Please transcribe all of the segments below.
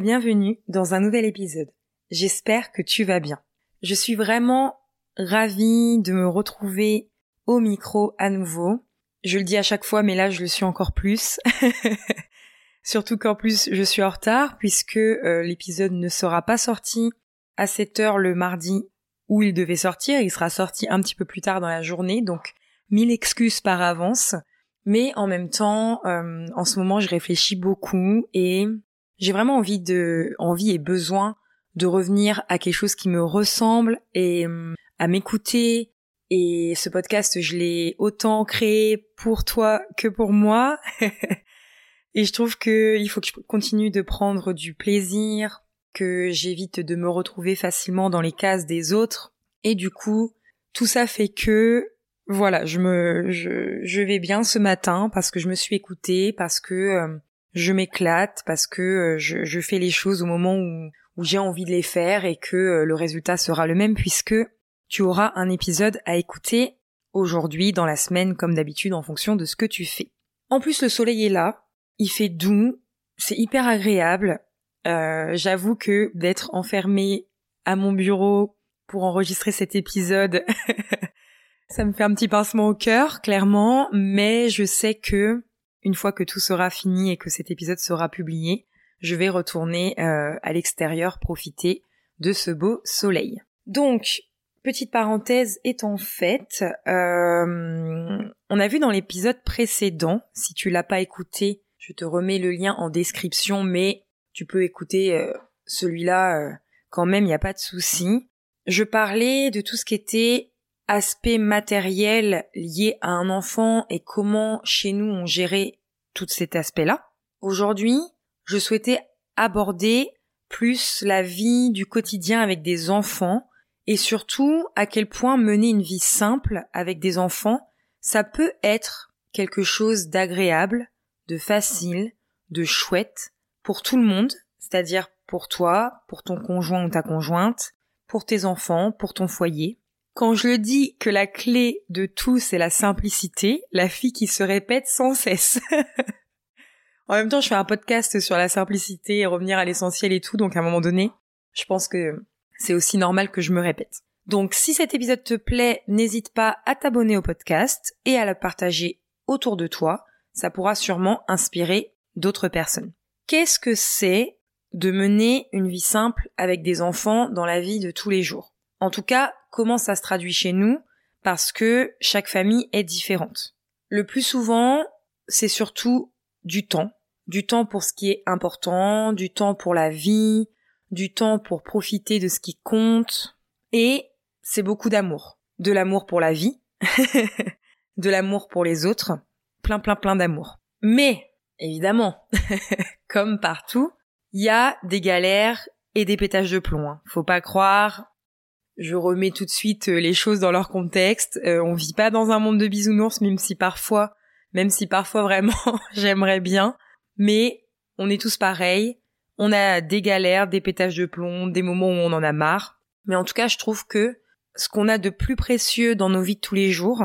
Bienvenue dans un nouvel épisode. J'espère que tu vas bien. Je suis vraiment ravie de me retrouver au micro à nouveau. Je le dis à chaque fois, mais là je le suis encore plus. Surtout qu'en plus je suis en retard puisque euh, l'épisode ne sera pas sorti à 7 heures le mardi où il devait sortir. Il sera sorti un petit peu plus tard dans la journée, donc mille excuses par avance. Mais en même temps, euh, en ce moment, je réfléchis beaucoup et j'ai vraiment envie de, envie et besoin de revenir à quelque chose qui me ressemble et à m'écouter. Et ce podcast, je l'ai autant créé pour toi que pour moi. et je trouve que il faut que je continue de prendre du plaisir, que j'évite de me retrouver facilement dans les cases des autres. Et du coup, tout ça fait que voilà, je me je, je vais bien ce matin parce que je me suis écoutée, parce que euh, je m'éclate parce que euh, je, fais les choses au moment où, j'ai envie de les faire et que euh, le résultat sera le même puisque tu auras un épisode à écouter aujourd'hui, dans la semaine, comme d'habitude, en fonction de ce que tu fais. En plus, le soleil est là, il fait doux, c'est hyper agréable. Euh, J'avoue que d'être enfermé à mon bureau pour enregistrer cet épisode, ça me fait un petit pincement au cœur, clairement, mais je sais que une fois que tout sera fini et que cet épisode sera publié, je vais retourner euh, à l'extérieur profiter de ce beau soleil. Donc, petite parenthèse étant faite, euh, on a vu dans l'épisode précédent, si tu l'as pas écouté, je te remets le lien en description, mais tu peux écouter euh, celui-là quand même, il n'y a pas de souci. Je parlais de tout ce qui était aspect matériel lié à un enfant et comment chez nous on gérait tout cet aspect-là. Aujourd'hui, je souhaitais aborder plus la vie du quotidien avec des enfants et surtout à quel point mener une vie simple avec des enfants, ça peut être quelque chose d'agréable, de facile, de chouette pour tout le monde, c'est-à-dire pour toi, pour ton conjoint ou ta conjointe, pour tes enfants, pour ton foyer. Quand je le dis que la clé de tout c'est la simplicité, la fille qui se répète sans cesse. en même temps, je fais un podcast sur la simplicité et revenir à l'essentiel et tout, donc à un moment donné, je pense que c'est aussi normal que je me répète. Donc si cet épisode te plaît, n'hésite pas à t'abonner au podcast et à le partager autour de toi, ça pourra sûrement inspirer d'autres personnes. Qu'est-ce que c'est de mener une vie simple avec des enfants dans la vie de tous les jours? En tout cas, comment ça se traduit chez nous? Parce que chaque famille est différente. Le plus souvent, c'est surtout du temps. Du temps pour ce qui est important, du temps pour la vie, du temps pour profiter de ce qui compte. Et c'est beaucoup d'amour. De l'amour pour la vie, de l'amour pour les autres, plein plein plein d'amour. Mais, évidemment, comme partout, il y a des galères et des pétages de plomb. Hein. Faut pas croire je remets tout de suite euh, les choses dans leur contexte. Euh, on vit pas dans un monde de bisounours, même si parfois, même si parfois vraiment j'aimerais bien. Mais on est tous pareils. On a des galères, des pétages de plomb, des moments où on en a marre. Mais en tout cas, je trouve que ce qu'on a de plus précieux dans nos vies de tous les jours,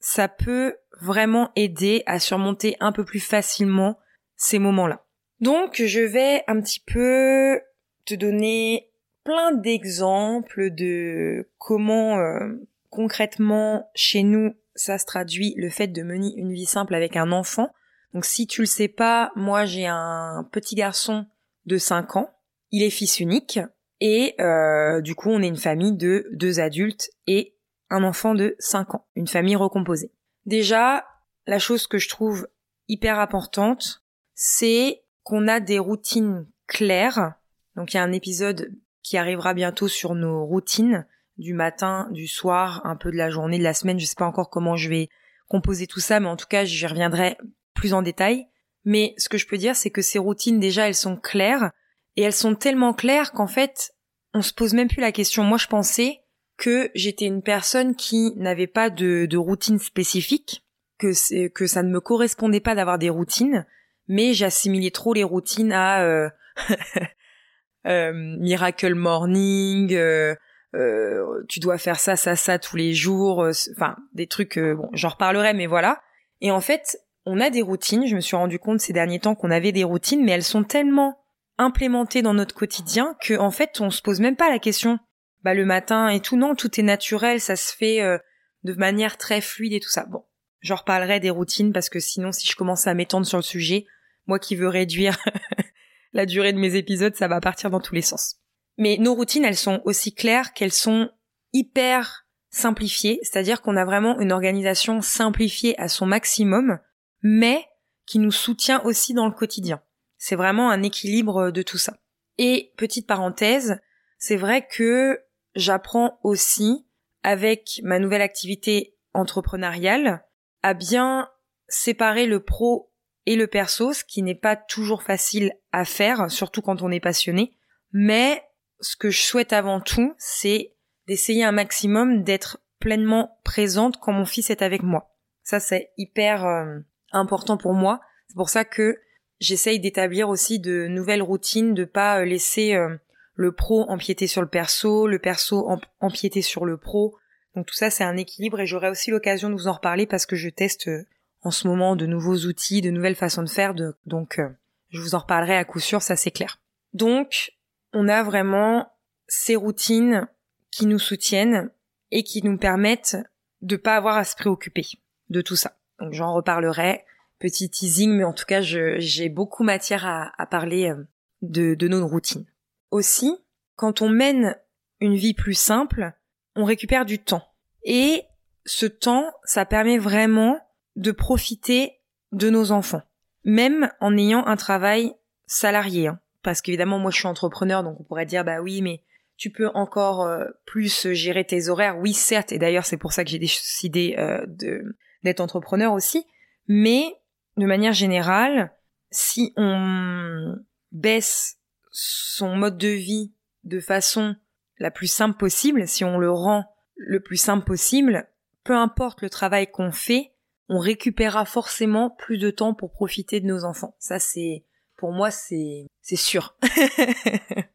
ça peut vraiment aider à surmonter un peu plus facilement ces moments-là. Donc, je vais un petit peu te donner plein d'exemples de comment euh, concrètement chez nous ça se traduit le fait de mener une vie simple avec un enfant. Donc si tu le sais pas, moi j'ai un petit garçon de 5 ans, il est fils unique et euh, du coup on est une famille de deux adultes et un enfant de 5 ans, une famille recomposée. Déjà, la chose que je trouve hyper importante, c'est qu'on a des routines claires. Donc il y a un épisode qui arrivera bientôt sur nos routines du matin, du soir, un peu de la journée, de la semaine. Je sais pas encore comment je vais composer tout ça, mais en tout cas, j'y reviendrai plus en détail. Mais ce que je peux dire, c'est que ces routines, déjà, elles sont claires. Et elles sont tellement claires qu'en fait, on se pose même plus la question. Moi, je pensais que j'étais une personne qui n'avait pas de, de routine spécifique, que, que ça ne me correspondait pas d'avoir des routines, mais j'assimilais trop les routines à euh, Miracle Morning, euh, euh, tu dois faire ça, ça, ça tous les jours, enfin des trucs, bon, j'en reparlerai, mais voilà. Et en fait, on a des routines. Je me suis rendu compte ces derniers temps qu'on avait des routines, mais elles sont tellement implémenté dans notre quotidien que en fait on se pose même pas la question. Bah le matin et tout non, tout est naturel, ça se fait euh, de manière très fluide et tout ça. Bon, j'en reparlerai des routines parce que sinon si je commence à m'étendre sur le sujet, moi qui veux réduire la durée de mes épisodes, ça va partir dans tous les sens. Mais nos routines, elles sont aussi claires qu'elles sont hyper simplifiées, c'est-à-dire qu'on a vraiment une organisation simplifiée à son maximum, mais qui nous soutient aussi dans le quotidien. C'est vraiment un équilibre de tout ça. Et petite parenthèse, c'est vrai que j'apprends aussi avec ma nouvelle activité entrepreneuriale à bien séparer le pro et le perso, ce qui n'est pas toujours facile à faire, surtout quand on est passionné. Mais ce que je souhaite avant tout, c'est d'essayer un maximum d'être pleinement présente quand mon fils est avec moi. Ça, c'est hyper euh, important pour moi. C'est pour ça que j'essaye d'établir aussi de nouvelles routines, de pas euh, laisser euh, le pro empiéter sur le perso, le perso empiéter sur le pro. Donc tout ça, c'est un équilibre et j'aurai aussi l'occasion de vous en reparler parce que je teste en ce moment de nouveaux outils, de nouvelles façons de faire. donc je vous en reparlerai à coup sûr, ça c'est clair. Donc on a vraiment ces routines qui nous soutiennent et qui nous permettent de pas avoir à se préoccuper de tout ça. Donc j'en reparlerai, petit teasing, mais en tout cas j'ai beaucoup matière à, parler euh, de, de nos routines. Aussi, quand on mène une vie plus simple, on récupère du temps. Et ce temps, ça permet vraiment de profiter de nos enfants, même en ayant un travail salarié. Hein parce qu'évidemment moi je suis entrepreneur donc on pourrait dire bah oui mais tu peux encore euh, plus gérer tes horaires oui certes et d'ailleurs c'est pour ça que j'ai décidé euh, d'être entrepreneur aussi mais de manière générale si on baisse son mode de vie de façon la plus simple possible si on le rend le plus simple possible peu importe le travail qu'on fait on récupérera forcément plus de temps pour profiter de nos enfants ça c'est pour moi, c'est c'est sûr.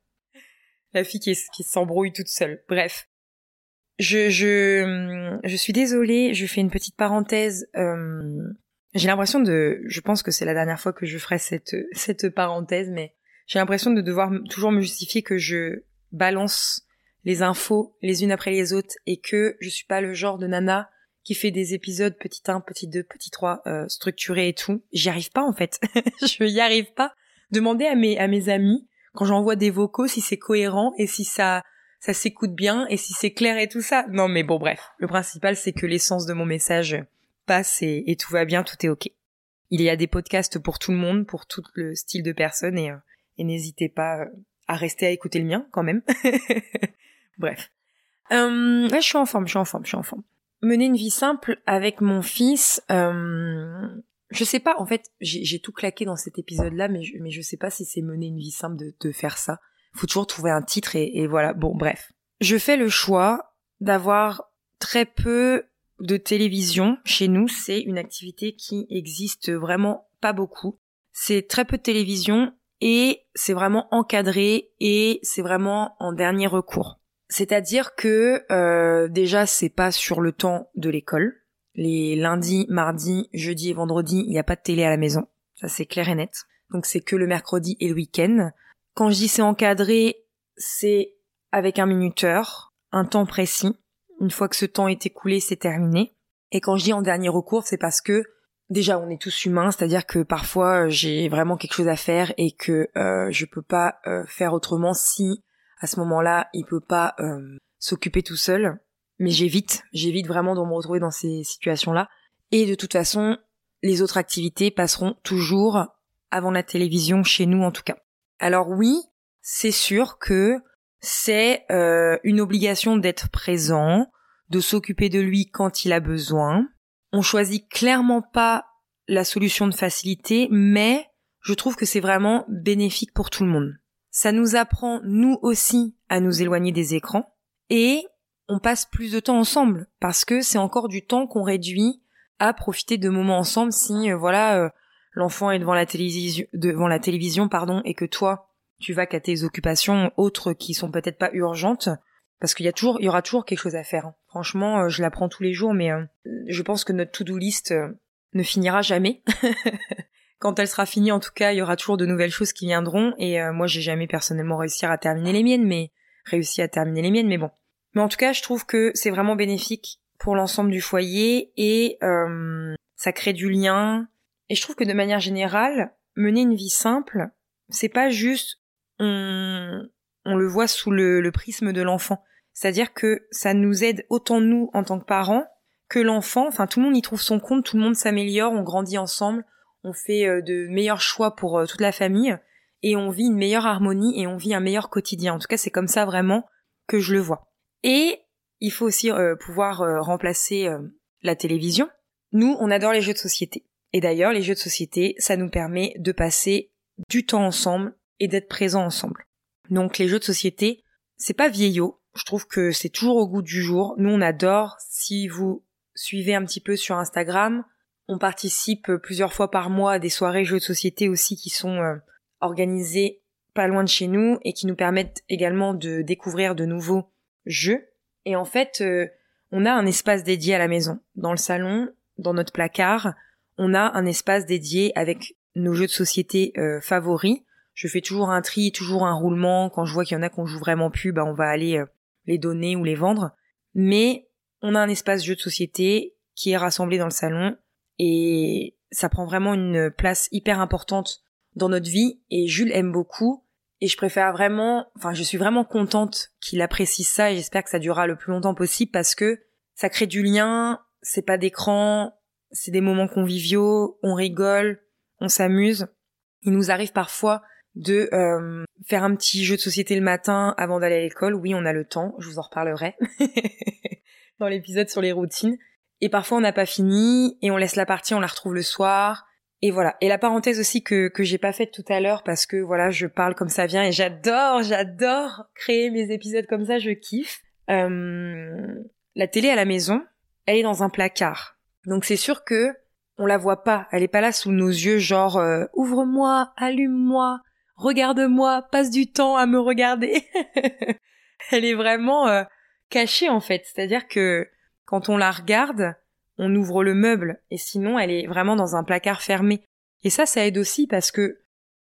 La fille qui, s'embrouille toute seule. Bref. Je, je, je suis désolée, je fais une petite parenthèse. Euh, j'ai l'impression de, je pense que c'est la dernière fois que je ferai cette, cette parenthèse, mais j'ai l'impression de devoir toujours me justifier que je balance les infos les unes après les autres et que je suis pas le genre de nana qui fait des épisodes petit 1, petit 2, petit 3 euh, structurés et tout. J'y arrive pas en fait. je y arrive pas. Demandez à mes à mes amis quand j'envoie des vocaux si c'est cohérent et si ça ça s'écoute bien et si c'est clair et tout ça. Non mais bon bref, le principal c'est que l'essence de mon message passe et, tout va bien, tout est ok. Il y a des podcasts pour tout le monde, pour tout le style de personnes et, euh, et n'hésitez pas euh, à rester à écouter le mien quand même. bref. Je suis en forme, je suis en forme, je suis en forme mener une vie simple avec mon fils, euh, je sais pas, en fait, j'ai tout claqué dans cet épisode-là, mais, je, mais je sais pas si c'est mener une vie simple de, de, faire ça. Faut toujours trouver un titre et, et voilà. Bon, bref. Je fais le choix d'avoir très peu de télévision chez nous. C'est une activité qui existe vraiment pas beaucoup. C'est très peu de télévision et c'est vraiment encadré et c'est vraiment en dernier recours. C'est-à-dire que euh, déjà c'est pas sur le temps de l'école. Les lundis, mardis, jeudi et vendredi, il n'y a pas de télé à la maison. Ça c'est clair et net. Donc c'est que le mercredi et le week-end. Quand je dis c'est encadré, c'est avec un minuteur, un temps précis. Une fois que ce temps est écoulé, c'est terminé. Et quand je dis en dernier recours, c'est parce que déjà on est tous humains, c'est-à-dire que parfois j'ai vraiment quelque chose à faire et que euh, je peux pas euh, faire autrement si à ce moment-là, il peut pas euh, s'occuper tout seul. Mais j'évite, j'évite vraiment de me retrouver dans ces situations-là. Et de toute façon, les autres activités passeront toujours avant la télévision, chez nous en tout cas. Alors oui, c'est sûr que c'est euh, une obligation d'être présent, de s'occuper de lui quand il a besoin. On choisit clairement pas la solution de facilité, mais je trouve que c'est vraiment bénéfique pour tout le monde. Ça nous apprend, nous aussi, à nous éloigner des écrans et on passe plus de temps ensemble parce que c'est encore du temps qu'on réduit à profiter de moments ensemble si, euh, voilà, euh, l'enfant est devant la télévision, devant la télévision, pardon, et que toi, tu vas qu'à tes occupations autres qui sont peut-être pas urgentes parce qu'il y a toujours, il y aura toujours quelque chose à faire. Hein. Franchement, euh, je l'apprends tous les jours, mais je pense que notre to-do list ne finira jamais. quand elle sera finie, en tout cas, il y aura toujours de nouvelles choses qui viendront. Et euh, moi, j'ai jamais personnellement réussi à terminer les miennes, mais réussi à terminer les miennes, mais bon. Mais en tout cas, je trouve que c'est vraiment bénéfique pour l'ensemble du foyer et euh, ça crée du lien. Et je trouve que de manière générale, mener une vie simple, c'est pas juste on, on le voit sous le, le prisme de l'enfant. C'est-à-dire que ça nous aide autant nous en tant que parents que l'enfant. Enfin, tout le monde y trouve son compte, tout le monde s'améliore, on grandit ensemble, on fait euh, de meilleurs choix pour euh, toute la famille et on vit une meilleure harmonie et on vit un meilleur quotidien. En tout cas, c'est comme ça vraiment que je le vois. Et il faut aussi euh, pouvoir remplacer la télévision. Nous, on adore les jeux de société. Et d'ailleurs, les jeux de société, ça nous permet de passer du temps ensemble et d'être présents ensemble. Donc les jeux de société, c'est pas vieillot. Je trouve que c'est toujours au goût du jour. Nous, on adore. Si vous suivez un petit peu sur Instagram, on participe plusieurs fois par mois à des soirées jeux de société aussi qui sont euh, organisées pas loin de chez nous et qui nous permettent également de découvrir de nouveaux jeux. Et en fait, euh, on a un espace dédié à la maison. Dans le salon, dans notre placard, on a un espace dédié avec nos jeux de société euh, favoris. Je fais toujours un tri, toujours un roulement. Quand je vois qu'il y en a qu'on joue vraiment plus, bah on va aller les donner ou les vendre. Mais on a un espace jeu de société qui est rassemblé dans le salon et ça prend vraiment une place hyper importante dans notre vie. Et Jules aime beaucoup. Et je préfère vraiment, enfin je suis vraiment contente qu'il apprécie ça. Et j'espère que ça durera le plus longtemps possible parce que ça crée du lien, c'est pas d'écran, c'est des moments conviviaux, on rigole, on s'amuse. Il nous arrive parfois de euh, faire un petit jeu de société le matin avant d'aller à l'école. Oui, on a le temps, je vous en reparlerai. Dans l'épisode sur les routines. Et parfois on n'a pas fini et on laisse la partie, on la retrouve le soir. Et voilà. Et la parenthèse aussi que que j'ai pas faite tout à l'heure parce que voilà, je parle comme ça vient et j'adore, j'adore créer mes épisodes comme ça, je kiffe. Euh, la télé à la maison, elle est dans un placard. Donc c'est sûr que on la voit pas, elle est pas là sous nos yeux genre euh, ouvre-moi, allume-moi, regarde-moi, passe du temps à me regarder. elle est vraiment euh, cachée en fait, c'est-à-dire que quand on la regarde, on ouvre le meuble, et sinon elle est vraiment dans un placard fermé. Et ça, ça aide aussi parce que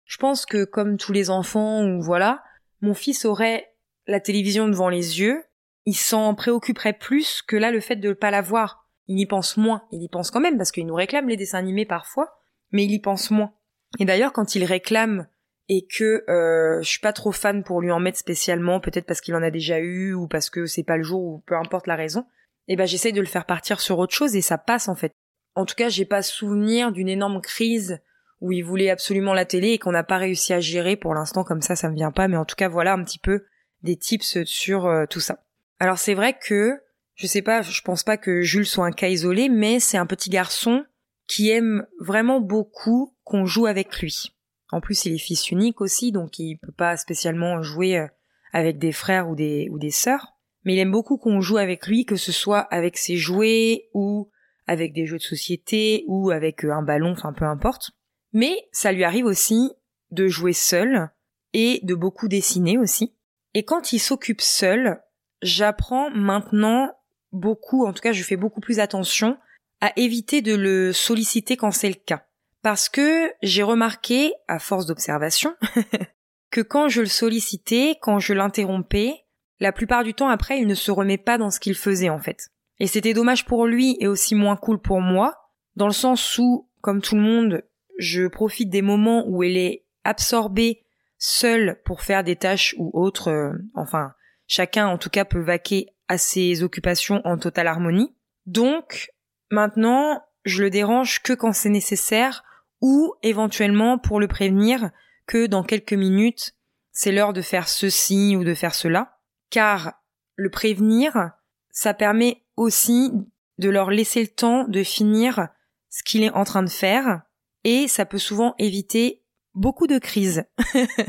je pense que comme tous les enfants, ou voilà, mon fils aurait la télévision devant les yeux, il s'en préoccuperait plus que là le fait de ne pas la voir. Il y pense moins. Il y pense quand même parce qu'il nous réclame les dessins animés parfois, mais il y pense moins. Et d'ailleurs, quand il réclame et que euh, je suis pas trop fan pour lui en mettre spécialement, peut-être parce qu'il en a déjà eu ou parce que c'est pas le jour ou peu importe la raison, eh ben j'essaye de le faire partir sur autre chose et ça passe en fait. En tout cas, j'ai pas souvenir d'une énorme crise où il voulait absolument la télé et qu'on n'a pas réussi à gérer pour l'instant comme ça ça me vient pas mais en tout cas voilà un petit peu des tips sur euh, tout ça. Alors c'est vrai que je sais pas, je pense pas que Jules soit un cas isolé mais c'est un petit garçon qui aime vraiment beaucoup qu'on joue avec lui. En plus, il est fils unique aussi donc il peut pas spécialement jouer euh, avec des frères ou des ou des sœurs mais il aime beaucoup qu'on joue avec lui, que ce soit avec ses jouets ou avec des jeux de société ou avec euh, un ballon, enfin peu importe. Mais ça lui arrive aussi de jouer seul et de beaucoup dessiner aussi. Et quand il s'occupe seul, j'apprends maintenant beaucoup, en tout cas je fais beaucoup plus attention à éviter de le solliciter quand c'est le cas. Parce que j'ai remarqué, à force d'observation, que quand je le sollicitais, quand je l'interrompais, la plupart du temps après, il ne se remet pas dans ce qu'il faisait en fait. Et c'était dommage pour lui et aussi moins cool pour moi, dans le sens où, comme tout le monde, je profite des moments où elle est absorbée seule pour faire des tâches ou autres, euh, enfin, chacun en tout cas peut vaquer à ses occupations en totale harmonie. Donc, maintenant, je le dérange que quand c'est nécessaire ou éventuellement pour le prévenir que dans quelques minutes, c'est l'heure de faire ceci ou de faire cela car le prévenir, ça permet aussi de leur laisser le temps de finir ce qu'il est en train de faire, et ça peut souvent éviter beaucoup de crises.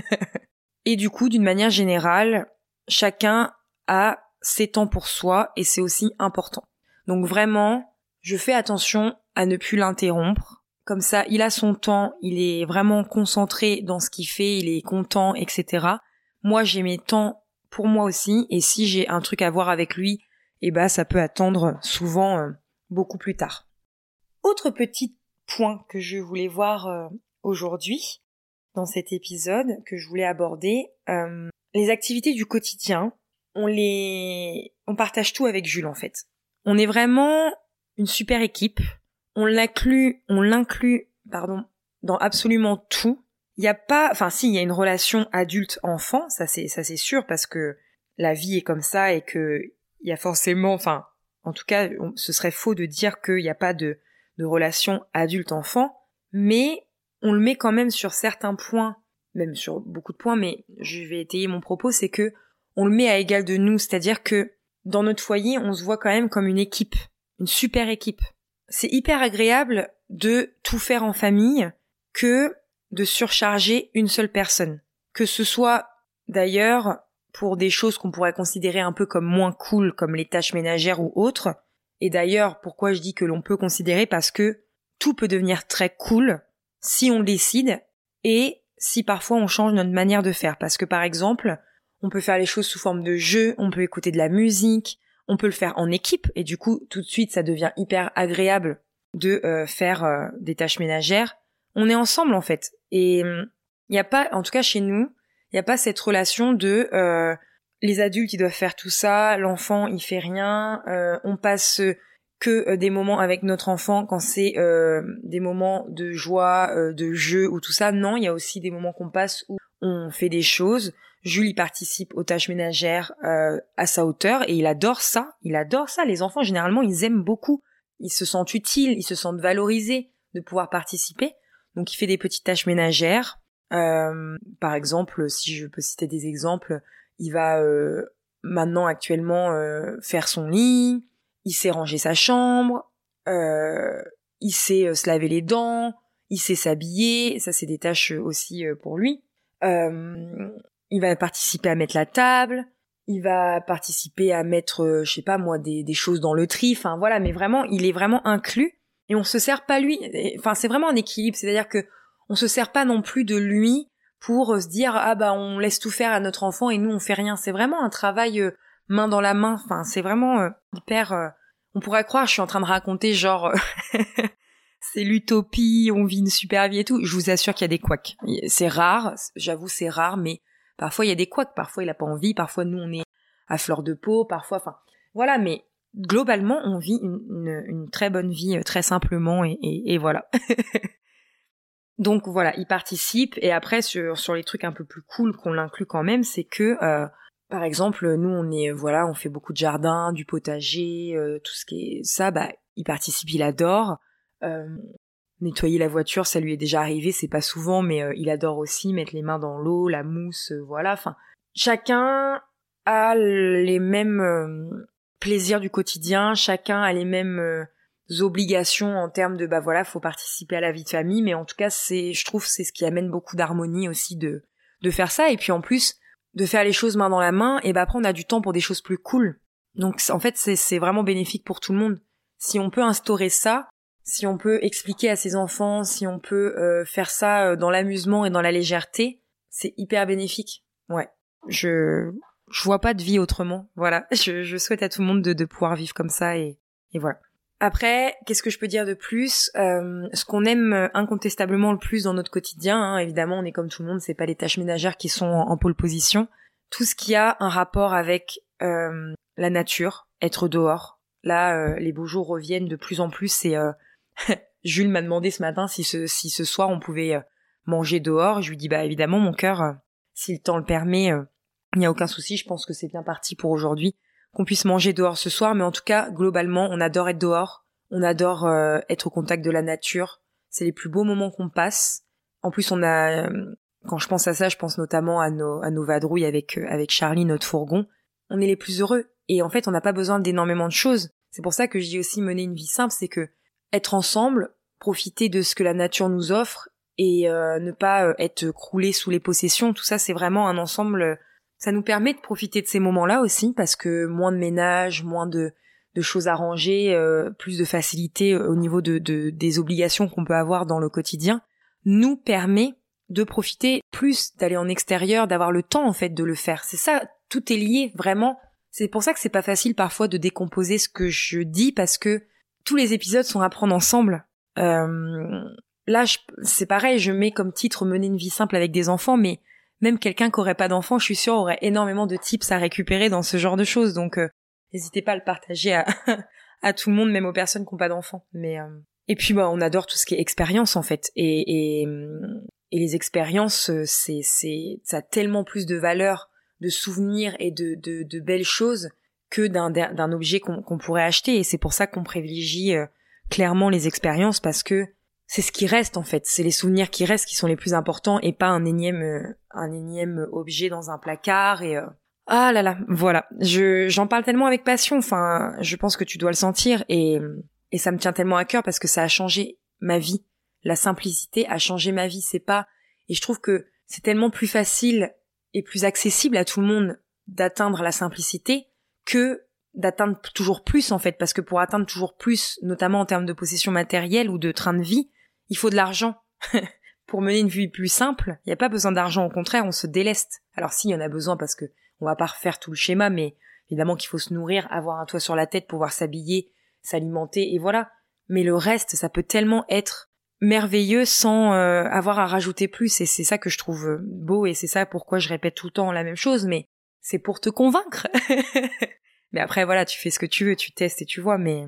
et du coup, d'une manière générale, chacun a ses temps pour soi, et c'est aussi important. Donc vraiment, je fais attention à ne plus l'interrompre. Comme ça, il a son temps, il est vraiment concentré dans ce qu'il fait, il est content, etc. Moi, j'ai mes temps pour moi aussi, et si j'ai un truc à voir avec lui, eh ben ça peut attendre souvent euh, beaucoup plus tard. Autre petit point que je voulais voir euh, aujourd'hui, dans cet épisode que je voulais aborder, euh, les activités du quotidien, on les, on partage tout avec Jules en fait. On est vraiment une super équipe. On l'inclut, on l'inclut, pardon, dans absolument tout. Il n'y a pas, enfin si, il y a une relation adulte-enfant, ça c'est, ça c'est sûr parce que la vie est comme ça et que il y a forcément, enfin, en tout cas, ce serait faux de dire qu'il n'y a pas de, de relation adulte-enfant, mais on le met quand même sur certains points, même sur beaucoup de points, mais je vais étayer mon propos, c'est que on le met à égal de nous, c'est-à-dire que dans notre foyer, on se voit quand même comme une équipe, une super équipe. C'est hyper agréable de tout faire en famille que de surcharger une seule personne. Que ce soit d'ailleurs pour des choses qu'on pourrait considérer un peu comme moins cool, comme les tâches ménagères ou autres. Et d'ailleurs, pourquoi je dis que l'on peut considérer? Parce que tout peut devenir très cool si on décide et si parfois on change notre manière de faire. Parce que par exemple, on peut faire les choses sous forme de jeu, on peut écouter de la musique, on peut le faire en équipe et du coup tout de suite ça devient hyper agréable de euh, faire euh, des tâches ménagères. On est ensemble en fait et il n'y a pas, en tout cas chez nous, il n'y a pas cette relation de euh, les adultes ils doivent faire tout ça, l'enfant il fait rien, euh, on passe que euh, des moments avec notre enfant quand c'est des moments de joie, de jeu ou tout ça. Non, il y a aussi des moments qu'on passe où on fait des choses. Jules participe aux tâches ménagères à sa hauteur et il adore ça. Il adore ça. Les enfants généralement ils aiment beaucoup. Ils se sentent utiles, ils se sentent valorisés de pouvoir participer. Donc il fait des petites tâches ménagères. Euh, par exemple, si je peux citer des exemples, il va euh, maintenant actuellement euh, faire son lit, il sait ranger sa chambre, il sait se laver les dents, il sait s'habiller, ça c'est des tâches aussi pour lui. il va participer à mettre la table, il va participer à mettre, je sais pas moi, des, des choses dans le tri, enfin voilà, mais vraiment, il est vraiment inclus et on se sert pas lui. Enfin, c'est vraiment un équilibre, c'est-à-dire que on se sert pas non plus de lui pour se dire ah bah on laisse tout faire à notre enfant et nous on fait rien. C'est vraiment un travail euh, main dans la main. Enfin c'est vraiment euh, hyper. Euh, on pourrait croire je suis en train de raconter genre c'est l'utopie, on vit une super vie et tout. Je vous assure qu'il y a des couacs. C'est rare, j'avoue c'est rare, mais parfois il y a des couacs. Parfois il a pas envie, parfois nous on est à fleur de peau, parfois enfin voilà. Mais globalement on vit une, très bonne vie très simplement et, et voilà. Donc voilà, il participe et après sur sur les trucs un peu plus cool qu'on l'inclut quand même, c'est que euh, par exemple nous on est voilà on fait beaucoup de jardin, du potager, euh, tout ce qui est ça, bah il participe, il adore. Euh, nettoyer la voiture, ça lui est déjà arrivé, c'est pas souvent, mais il adore aussi mettre les mains dans l'eau, la mousse, voilà. Enfin, chacun a les mêmes plaisirs du quotidien, chacun a les mêmes obligations en termes de bah voilà faut participer à la vie de famille. Mais en tout cas c'est je trouve c'est ce qui amène beaucoup d'harmonie aussi de de faire ça. Et puis en plus de faire les choses main dans la main et bah après on a du temps pour des choses plus cool. Donc en fait c'est c'est vraiment bénéfique pour tout le monde. Si on peut instaurer ça si on peut expliquer à ses enfants si on peut euh, faire ça euh, dans l'amusement et dans la légèreté c'est hyper bénéfique. Ouais. Je je vois pas de vie autrement voilà je, souhaite à tout le monde de, pouvoir vivre comme ça et voilà après, qu'est-ce que je peux dire de plus? Euh, Ce qu'on aime incontestablement le plus dans notre quotidien, hein, évidemment, on est comme tout le monde, c'est pas les tâches ménagères qui sont en, pôle position. Tout ce qui a un rapport avec euh, la nature, être dehors. Là, euh, les beaux jours reviennent de plus en plus. Et Jules m'a demandé ce matin si ce, si ce soir on pouvait manger dehors. Je lui dis bah évidemment, mon cœur, si le temps le permet, il n'y a aucun souci. Je pense que c'est bien parti pour aujourd'hui qu'on puisse manger dehors ce soir, mais en tout cas, globalement, on adore être dehors, on adore euh, être au contact de la nature. C'est les plus beaux moments qu'on passe. En plus, on a, euh, quand je pense à ça, je pense notamment à nos, vadrouilles avec, euh, avec Charlie, notre fourgon. On est les plus heureux. Et en fait, on n'a pas besoin d'énormément de choses. C'est pour ça que je dis aussi mener une vie simple, c'est que être ensemble, profiter de ce que la nature nous offre et ne pas être croulé sous les possessions, tout ça, c'est vraiment un ensemble ça nous permet de profiter de ces moments-là aussi parce que moins de ménage, moins de, choses à ranger, euh, plus de facilité au niveau de, des obligations qu'on peut avoir dans le quotidien, nous permet de profiter plus, d'aller en extérieur, d'avoir le temps en fait de le faire. C'est ça, tout est lié vraiment. C'est pour ça que c'est pas facile parfois de décomposer ce que je dis parce que tous les épisodes sont à prendre ensemble. Euh, là, c'est pareil, je mets comme titre mener une vie simple avec des enfants, mais même quelqu'un qui aurait pas d'enfants, je suis sûre, aurait énormément de tips à récupérer dans ce genre de choses. Donc, euh, n'hésitez pas à le partager à, tout le monde, même aux personnes qui n'ont pas d'enfants. Mais euh, et puis, bah, on adore tout ce qui est expérience en fait. Et, et, et les expériences, euh, c'est c'est ça a tellement plus de valeur, de souvenirs et de de, de belles choses que d'un d'un objet qu'on pourrait acheter. Et c'est pour ça qu'on privilégie clairement les expériences parce que c'est ce qui reste en fait, c'est les souvenirs qui restent qui sont les plus importants et pas un énième euh, un énième objet dans un placard et euh, ah là là, voilà. Je j'en parle tellement avec passion, enfin, je pense que tu dois le sentir et et ça me tient tellement à cœur parce que ça a changé ma vie. La simplicité a changé ma vie, c'est pas et je trouve que c'est tellement plus facile et plus accessible à tout le monde d'atteindre la simplicité que d'atteindre toujours plus en fait. Parce que pour atteindre toujours plus notamment en termes de possession matérielle ou de train de vie il faut de l'argent. pour mener une vie plus simple, il n'y a pas besoin d'argent, au contraire, on se déleste. Alors si, il y en a besoin parce que on va pas refaire tout le schéma, mais évidemment qu'il faut se nourrir, avoir un toit sur la tête, pouvoir s'habiller, s'alimenter, et voilà. Mais le reste, ça peut tellement être merveilleux sans euh, avoir à rajouter plus, et c'est ça que je trouve euh, beau, et c'est ça pourquoi je répète tout le temps la même chose, mais c'est pour te convaincre. mais après, voilà, tu fais ce que tu veux, tu testes et tu vois, mais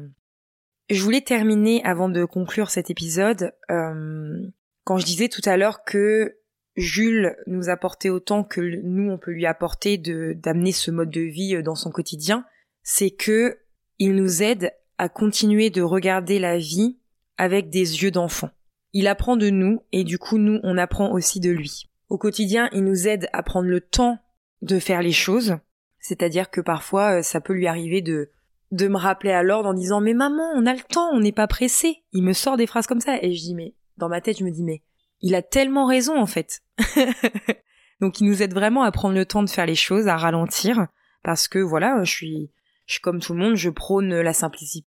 je voulais terminer avant de conclure cet épisode euh, quand je disais tout à l'heure que Jules nous apportait autant que nous on peut lui apporter de d'amener ce mode de vie euh, dans son quotidien, c'est que il nous aide à continuer de regarder la vie avec des yeux d'enfant. Il apprend de nous et du coup nous on apprend aussi de lui. Au quotidien, il nous aide à prendre le temps de faire les choses, c'est-à-dire que parfois euh, ça peut lui arriver de de me rappeler à l'ordre en disant mais maman on a le temps on n'est pas pressé. Il me sort des phrases comme ça. Et je dis mais dans ma tête je me dis mais il a tellement raison en fait. Donc il nous aide vraiment à prendre le temps de faire les choses à ralentir. Parce que voilà je suis je suis comme tout le monde. Je prône la simplicité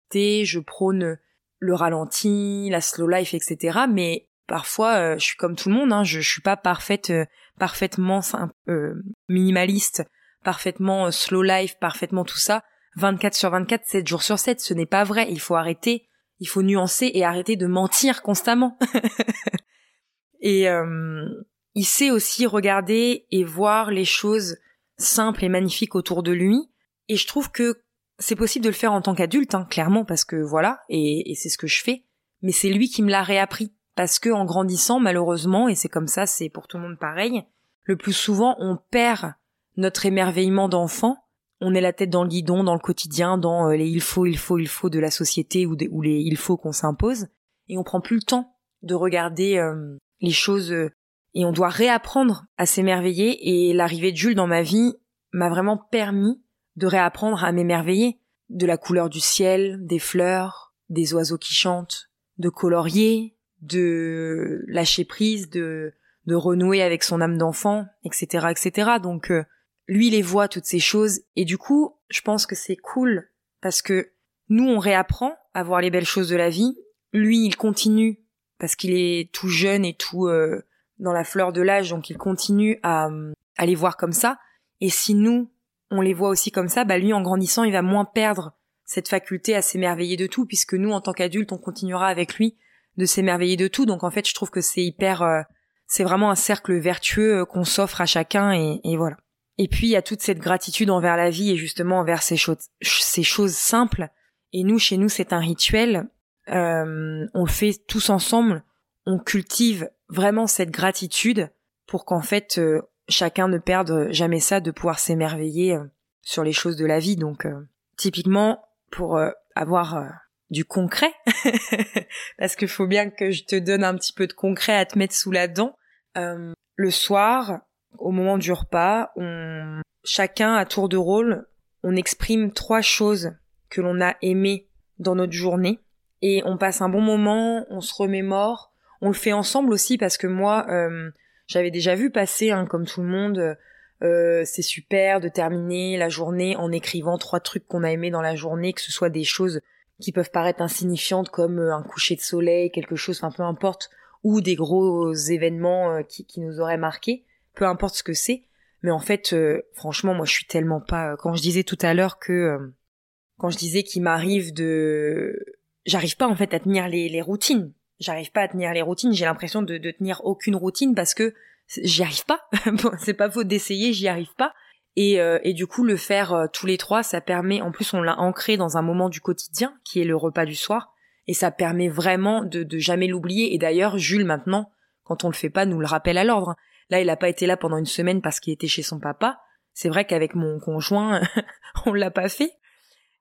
je prône le ralenti la slow life etc mais parfois euh, je suis comme tout le monde hein, je, je suis pas parfaite euh, parfaitement euh, minimaliste parfaitement slow life parfaitement tout ça 24 sur 24, 7 jours sur 7. Ce n'est pas vrai. Il faut arrêter. Il faut nuancer et arrêter de mentir constamment. et euh, il sait aussi regarder et voir les choses simples et magnifiques autour de lui. Et je trouve que c'est possible de le faire en tant qu'adulte, hein, clairement, parce que voilà, et, et c'est ce que je fais. Mais c'est lui qui me l'a réappris. Parce que en grandissant, malheureusement, et c'est comme ça, c'est pour tout le monde pareil, le plus souvent on perd notre émerveillement d'enfant on est la tête dans le guidon, dans le quotidien, dans euh, les il faut, il faut, il faut de la société ou, les il faut qu'on s'impose, et on prend plus le temps de regarder euh, les choses euh, et on doit réapprendre à s'émerveiller. Et l'arrivée de Jules dans ma vie m'a vraiment permis de réapprendre à m'émerveiller de la couleur du ciel, des fleurs, des oiseaux qui chantent, de colorier, de lâcher prise, de renouer avec son âme d'enfant, etc., etc. Donc lui les voit toutes ces choses. Et du coup je pense que c'est cool parce que nous on réapprend à voir les belles choses de la vie. Lui il continue parce qu'il est tout jeune et tout euh, dans la fleur de l'âge donc il continue à, à les voir comme ça. Et si nous on les voit aussi comme ça bah lui en grandissant il va moins perdre cette faculté à s'émerveiller de tout puisque nous en tant qu'adultes on continuera avec lui de s'émerveiller de tout. Donc en fait je trouve que c'est hyper euh, c'est vraiment un cercle vertueux euh, qu'on s'offre à chacun et, et voilà et puis il y a toute cette gratitude envers la vie et justement envers ces choses, ces choses simples. Et nous, chez nous, c'est un rituel. Euh, on le fait tous ensemble. On cultive vraiment cette gratitude pour qu'en fait euh, chacun ne perde jamais ça de pouvoir s'émerveiller euh, sur les choses de la vie. Donc typiquement pour avoir du concret, parce qu'il faut bien que je te donne un petit peu de concret à te mettre sous la dent. le soir, au moment du repas, on, chacun à tour de rôle, on exprime trois choses que l'on a aimées dans notre journée et on passe un bon moment, on se remémore, on le fait ensemble aussi parce que moi, euh, j'avais déjà vu passer, hein, comme tout le monde, euh, c'est super de terminer la journée en écrivant trois trucs qu'on a aimés dans la journée, que ce soit des choses qui peuvent paraître insignifiantes comme euh, un coucher de soleil, quelque chose, enfin peu importe, ou des gros événements qui, qui nous auraient marqués peu importe ce que c'est. Mais en fait, euh, franchement, moi, je suis tellement pas. Quand je disais tout à l'heure que, euh, quand je disais qu'il m'arrive de, j'arrive pas en fait à tenir les, routines. j'arrive pas à tenir les routines. J'ai l'impression de, de tenir aucune routine parce que j'y arrive pas. c'est pas faute d'essayer, j'y arrive pas. Et, euh, et, du coup, le faire euh, tous les trois, ça permet, en plus on l'a ancré dans un moment du quotidien, qui est le repas du soir, et ça permet vraiment de, de jamais l'oublier. Et d'ailleurs, Jules, maintenant, quand on le fait pas, nous le rappelle à l'ordre. Là, il a pas été là pendant une semaine parce qu'il était chez son papa. C'est vrai qu'avec mon conjoint, on l'a pas fait.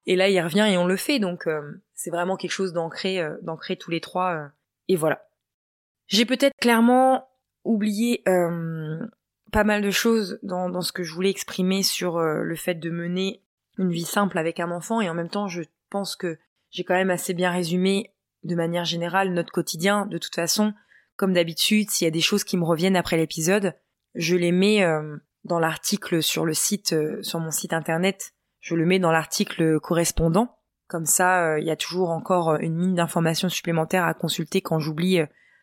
Et là, il revient et on le fait. Donc, euh, c'est vraiment quelque chose d'ancré, d'ancré tous les trois. et voilà. J'ai peut-être clairement oublié pas mal de choses dans, dans ce que je voulais exprimer sur euh, le fait de mener une vie simple avec un enfant et en même temps je pense que j'ai quand même assez bien résumé de manière générale notre quotidien. De toute façon, comme d'habitude, s'il y a des choses qui me reviennent après l'épisode, je les mets euh, dans l'article sur le site, euh, sur mon site internet. Je le mets dans l'article correspondant. Comme ça, il y a toujours encore une mine d'informations supplémentaires à consulter quand j'oublie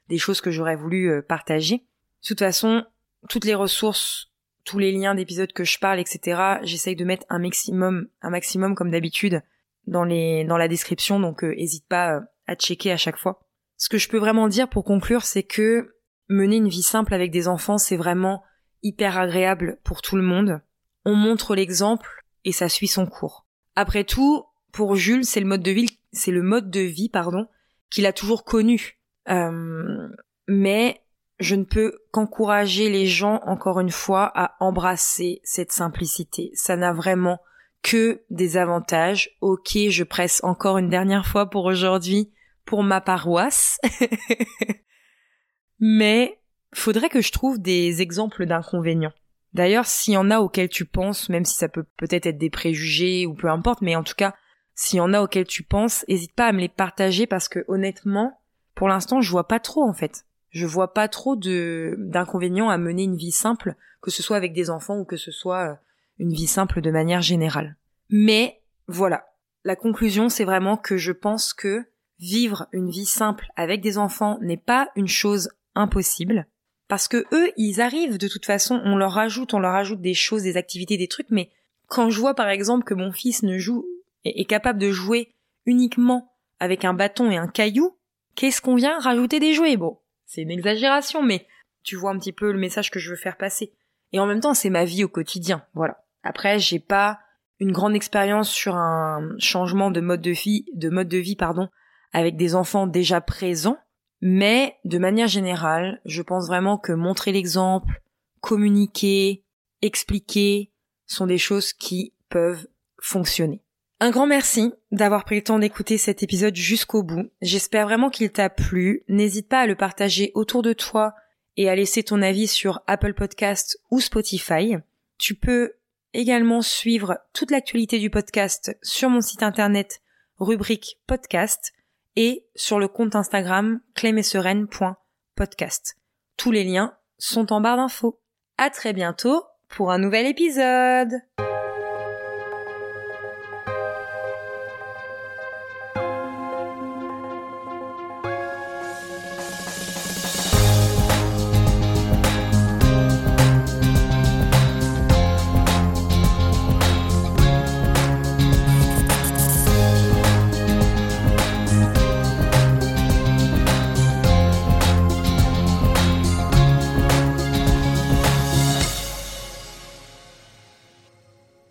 des choses que j'aurais voulu partager. De toute façon, toutes les ressources, tous les liens d'épisodes que je parle, etc. J'essaye de mettre un maximum, un maximum comme d'habitude dans les dans la description, donc euh, hésite pas euh, à checker à chaque fois. Ce que je peux vraiment dire pour conclure, c'est que mener une vie simple avec des enfants, c'est vraiment hyper agréable pour tout le monde. On montre l'exemple et ça suit son cours. Après tout, pour Jules, c'est le mode de vie, c'est le mode de vie, pardon, qu'il a toujours connu. Euh, mais je ne peux qu'encourager les gens, encore une fois, à embrasser cette simplicité. Ça n'a vraiment que des avantages. Ok, je presse encore une dernière fois pour aujourd'hui, pour ma paroisse. Mais faudrait que je trouve des exemples d'inconvénients. D'ailleurs, s'il y en a auxquels tu penses, même si ça peut peut-être être des préjugés ou peu importe, mais en tout cas, s'il y en a auxquels tu penses, n'hésite pas à me les partager parce que honnêtement, pour l'instant, je vois pas trop en fait je vois pas trop de d'inconvénients à mener une vie simple, que ce soit avec des enfants ou que ce soit euh, une vie simple de manière générale. Mais voilà, la conclusion c'est vraiment que je pense que vivre une vie simple avec des enfants n'est pas une chose impossible parce que eux, ils arrivent de toute façon, on leur rajoute, on leur ajoute des choses, des activités, des trucs mais quand je vois par exemple que mon fils ne joue est capable de jouer uniquement avec un bâton et un caillou, qu'est-ce qu'on vient rajouter des jouets? Bon, c'est une exagération, mais tu vois un petit peu le message que je veux faire passer. Et en même temps, c'est ma vie au quotidien, voilà. Après, j'ai pas une grande expérience sur un changement de mode de vie, de mode de vie, pardon, avec des enfants déjà présents, mais de manière générale, je pense vraiment que montrer l'exemple, communiquer, expliquer, sont des choses qui peuvent fonctionner. Un grand merci d'avoir pris le temps d'écouter cet épisode jusqu'au bout. J'espère vraiment qu'il t'a plu. N'hésite pas à le partager autour de toi et à laisser ton avis sur Apple Podcast ou Spotify. Tu peux également suivre toute l'actualité du podcast sur mon site internet rubrique podcast et sur le compte Instagram clémesereine.podcast. Tous les liens sont en barre d'infos. À très bientôt pour un nouvel épisode.